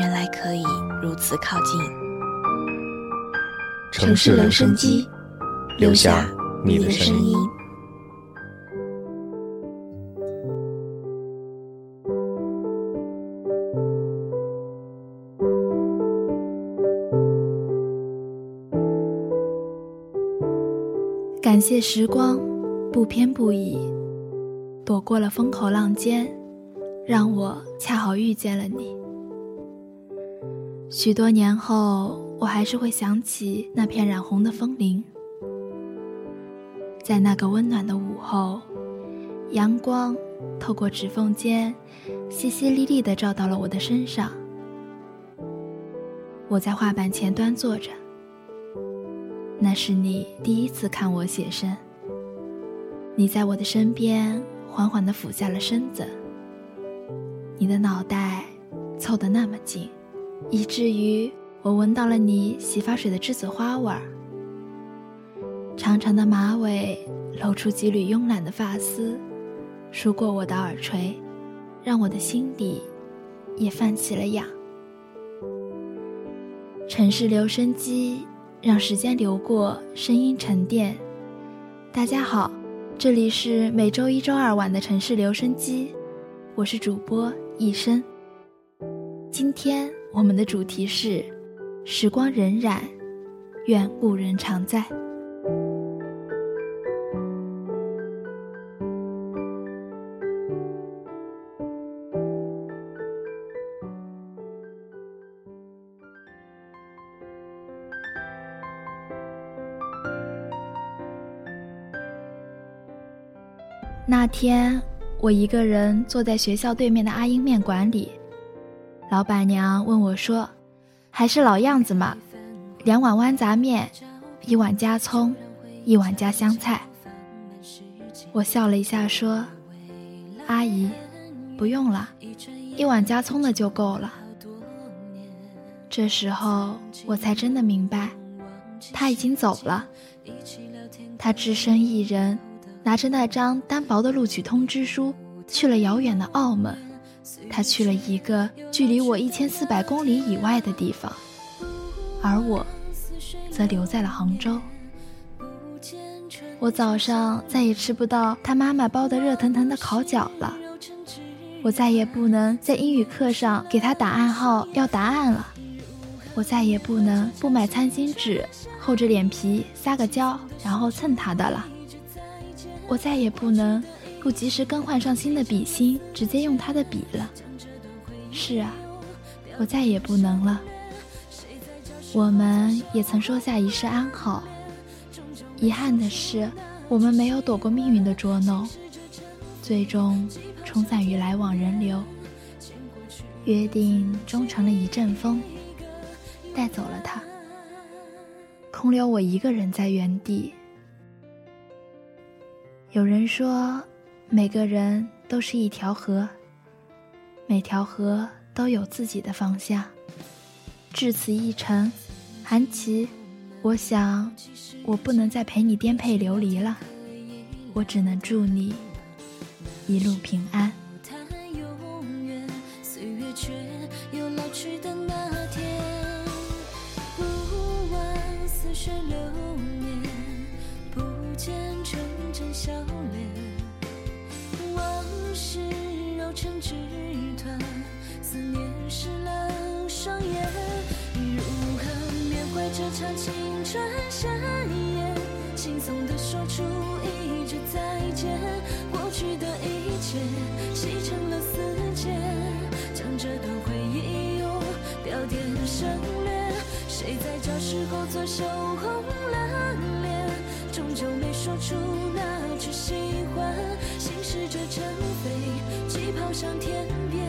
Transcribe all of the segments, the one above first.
原来可以如此靠近。城市留声机，留下你的声音。感谢时光，不偏不倚，躲过了风口浪尖，让我恰好遇见了你。许多年后，我还是会想起那片染红的枫林。在那个温暖的午后，阳光透过指缝间，淅淅沥沥地照到了我的身上。我在画板前端坐着，那是你第一次看我写生。你在我的身边缓缓地俯下了身子，你的脑袋凑得那么近。以至于我闻到了你洗发水的栀子花味儿。长长的马尾露出几缕慵懒的发丝，梳过我的耳垂，让我的心底也泛起了痒。城市留声机让时间流过，声音沉淀。大家好，这里是每周一、周二晚的城市留声机，我是主播一生。今天。我们的主题是：时光荏苒，愿故人常在。那天，我一个人坐在学校对面的阿英面馆里。老板娘问我说：“还是老样子嘛，两碗豌杂面，一碗加葱，一碗加香菜。”我笑了一下说：“阿姨，不用了，一碗加葱的就够了。”这时候我才真的明白，他已经走了。他只身一人，拿着那张单薄的录取通知书，去了遥远的澳门。他去了一个距离我一千四百公里以外的地方，而我则留在了杭州。我早上再也吃不到他妈妈包的热腾腾的烤饺了，我再也不能在英语课上给他打暗号要答案了，我再也不能不买餐巾纸，厚着脸皮撒个娇，然后蹭他的了，我再也不能。不及时更换上新的笔芯，直接用他的笔了。是啊，我再也不能了。我们也曾说下一世安好，遗憾的是，我们没有躲过命运的捉弄，最终冲散于来往人流。约定终成了一阵风，带走了他，空留我一个人在原地。有人说。每个人都是一条河，每条河都有自己的方向。至此一程，韩琦，我想我不能再陪你颠沛流离了，我只能祝你一路平安。场青春盛宴，轻松地说出一句再见，过去的一切洗成了死结，将这段回忆用标点省略。谁在这时候做羞红了脸，终究没说出那句喜欢，心试着成飞，机跑向天边，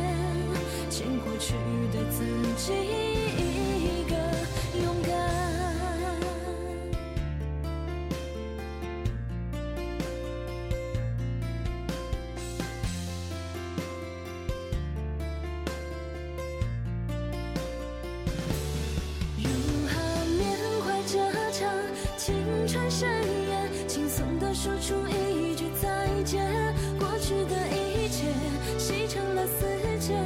欠过去的自己。穿山越，轻松地说出一句再见。过去的一切，细成了丝线，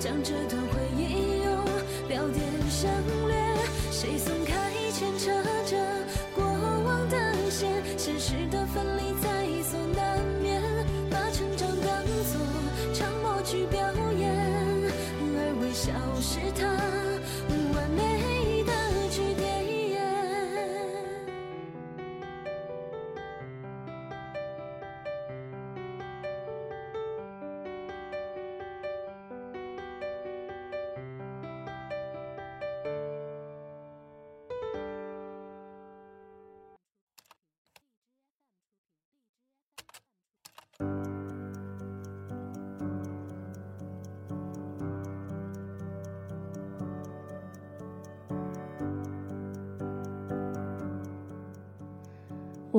将这段回忆用标点省略。谁松开牵扯着过往的线，现实的分离在所难免，把成长当作场默剧表演，而微笑是他。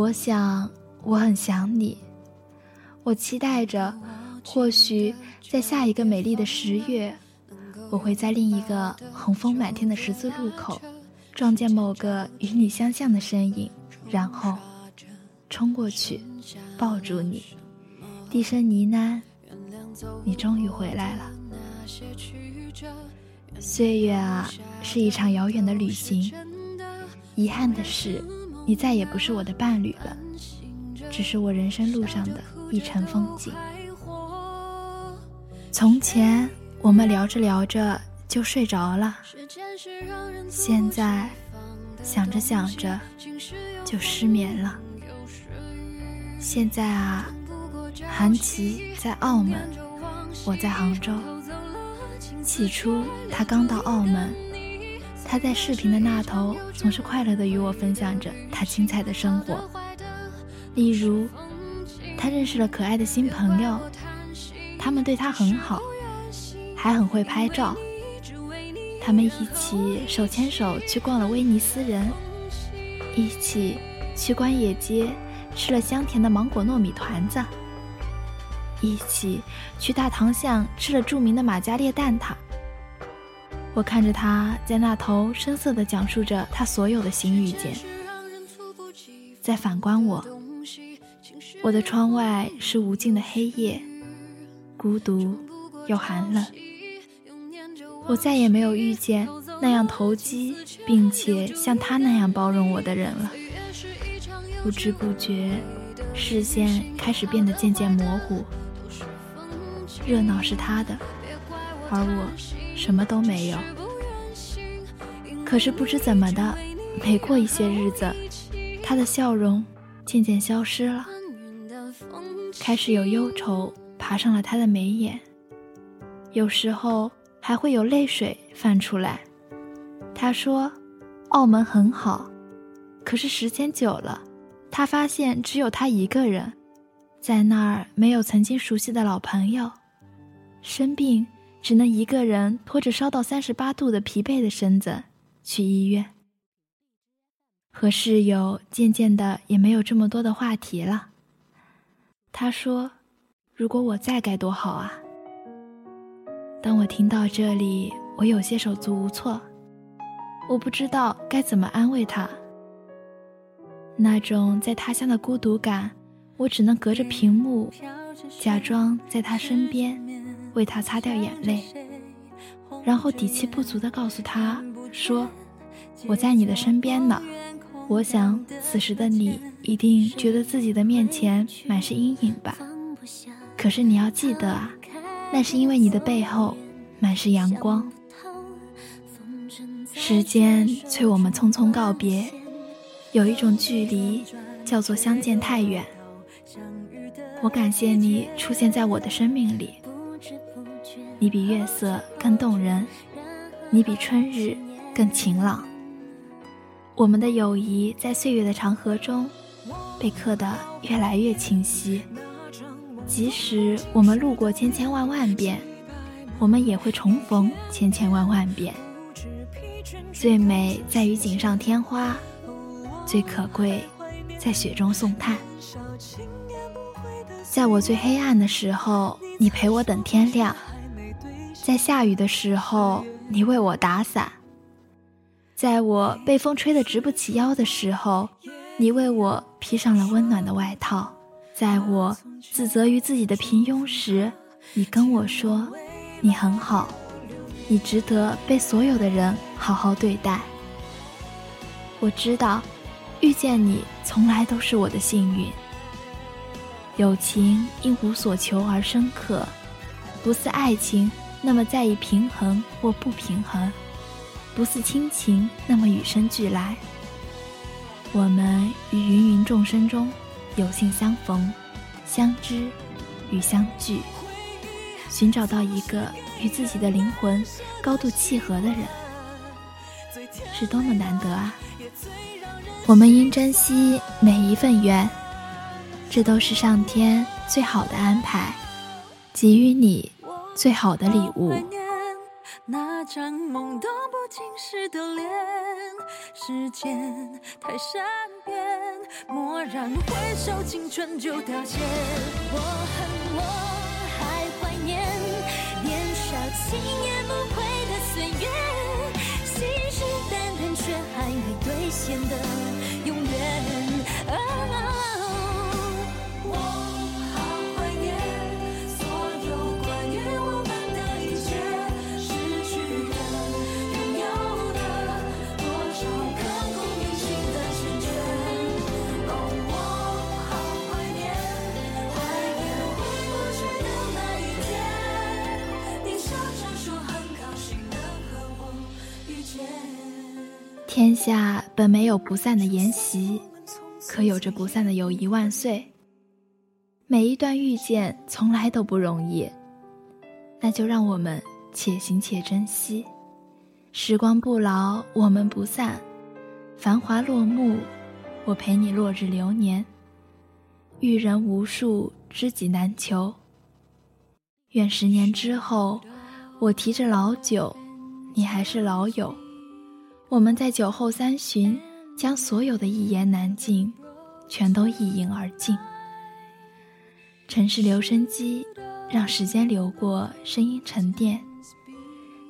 我想，我很想你。我期待着，或许在下一个美丽的十月，我会在另一个红枫满天的十字路口，撞见某个与你相像的身影，然后冲过去，抱住你，低声呢喃：“你终于回来了。”岁月啊，是一场遥远的旅行。遗憾的是。你再也不是我的伴侣了，只是我人生路上的一程风景。从前我们聊着聊着就睡着了，现在想着想着就失眠了。现在啊，韩琦在澳门，我在杭州。起初他刚到澳门。他在视频的那头，总是快乐地与我分享着他精彩的生活。例如，他认识了可爱的新朋友，他们对他很好，还很会拍照。他们一起手牵手去逛了威尼斯人，一起去关野街吃了香甜的芒果糯米团子，一起去大塘巷吃了著名的玛嘉烈蛋挞。我看着他在那头深色地讲述着他所有的新遇见，再反观我，我的窗外是无尽的黑夜，孤独又寒冷。我再也没有遇见那样投机并且像他那样包容我的人了。不知不觉，视线开始变得渐渐模糊。热闹是他的，而我。什么都没有，可是不知怎么的，每过一些日子，他的笑容渐渐消失了，开始有忧愁爬上了他的眉眼，有时候还会有泪水泛出来。他说：“澳门很好，可是时间久了，他发现只有他一个人，在那儿没有曾经熟悉的老朋友，生病。”只能一个人拖着烧到三十八度的疲惫的身子去医院，和室友渐渐的也没有这么多的话题了。他说：“如果我在该多好啊！”当我听到这里，我有些手足无措，我不知道该怎么安慰他。那种在他乡的孤独感，我只能隔着屏幕，假装在他身边。为他擦掉眼泪，然后底气不足地告诉他说：“我在你的身边呢。”我想，此时的你一定觉得自己的面前满是阴影吧？可是你要记得啊，那是因为你的背后满是阳光。时间催我们匆匆告别，有一种距离叫做相见太远。我感谢你出现在我的生命里，你比月色更动人，你比春日更晴朗。我们的友谊在岁月的长河中被刻得越来越清晰。即使我们路过千千万万遍，我们也会重逢千千万万遍。最美在于锦上添花，最可贵在雪中送炭。在我最黑暗的时候，你陪我等天亮；在下雨的时候，你为我打伞；在我被风吹得直不起腰的时候，你为我披上了温暖的外套；在我自责于自己的平庸时，你跟我说：“你很好。”你值得被所有的人好好对待。我知道，遇见你从来都是我的幸运。友情因无所求而深刻，不似爱情那么在意平衡或不平衡，不似亲情那么与生俱来。我们于芸芸众生中有幸相逢、相知与相聚，寻找到一个。与自己的灵魂高度契合的人，是多么难得啊！我们应珍惜每一份缘，这都是上天最好的安排，给予你最好的礼物。那张懵懂不经事的脸，时间太善变，蓦然回首，青春就凋谢。我恨我。轻言不悔的岁月，信誓旦旦却还没兑现的天下本没有不散的筵席，可有着不散的友谊万岁。每一段遇见从来都不容易，那就让我们且行且珍惜。时光不老，我们不散。繁华落幕，我陪你落日流年。遇人无数，知己难求。愿十年之后，我提着老酒，你还是老友。我们在酒后三巡，将所有的一言难尽，全都一饮而尽。城市留声机，让时间流过，声音沉淀。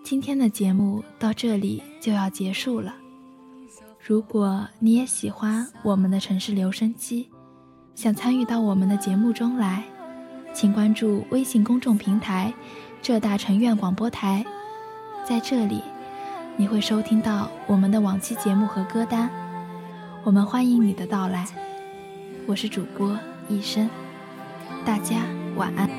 今天的节目到这里就要结束了。如果你也喜欢我们的城市留声机，想参与到我们的节目中来，请关注微信公众平台“浙大城院广播台”，在这里。你会收听到我们的往期节目和歌单，我们欢迎你的到来。我是主播一生，大家晚安。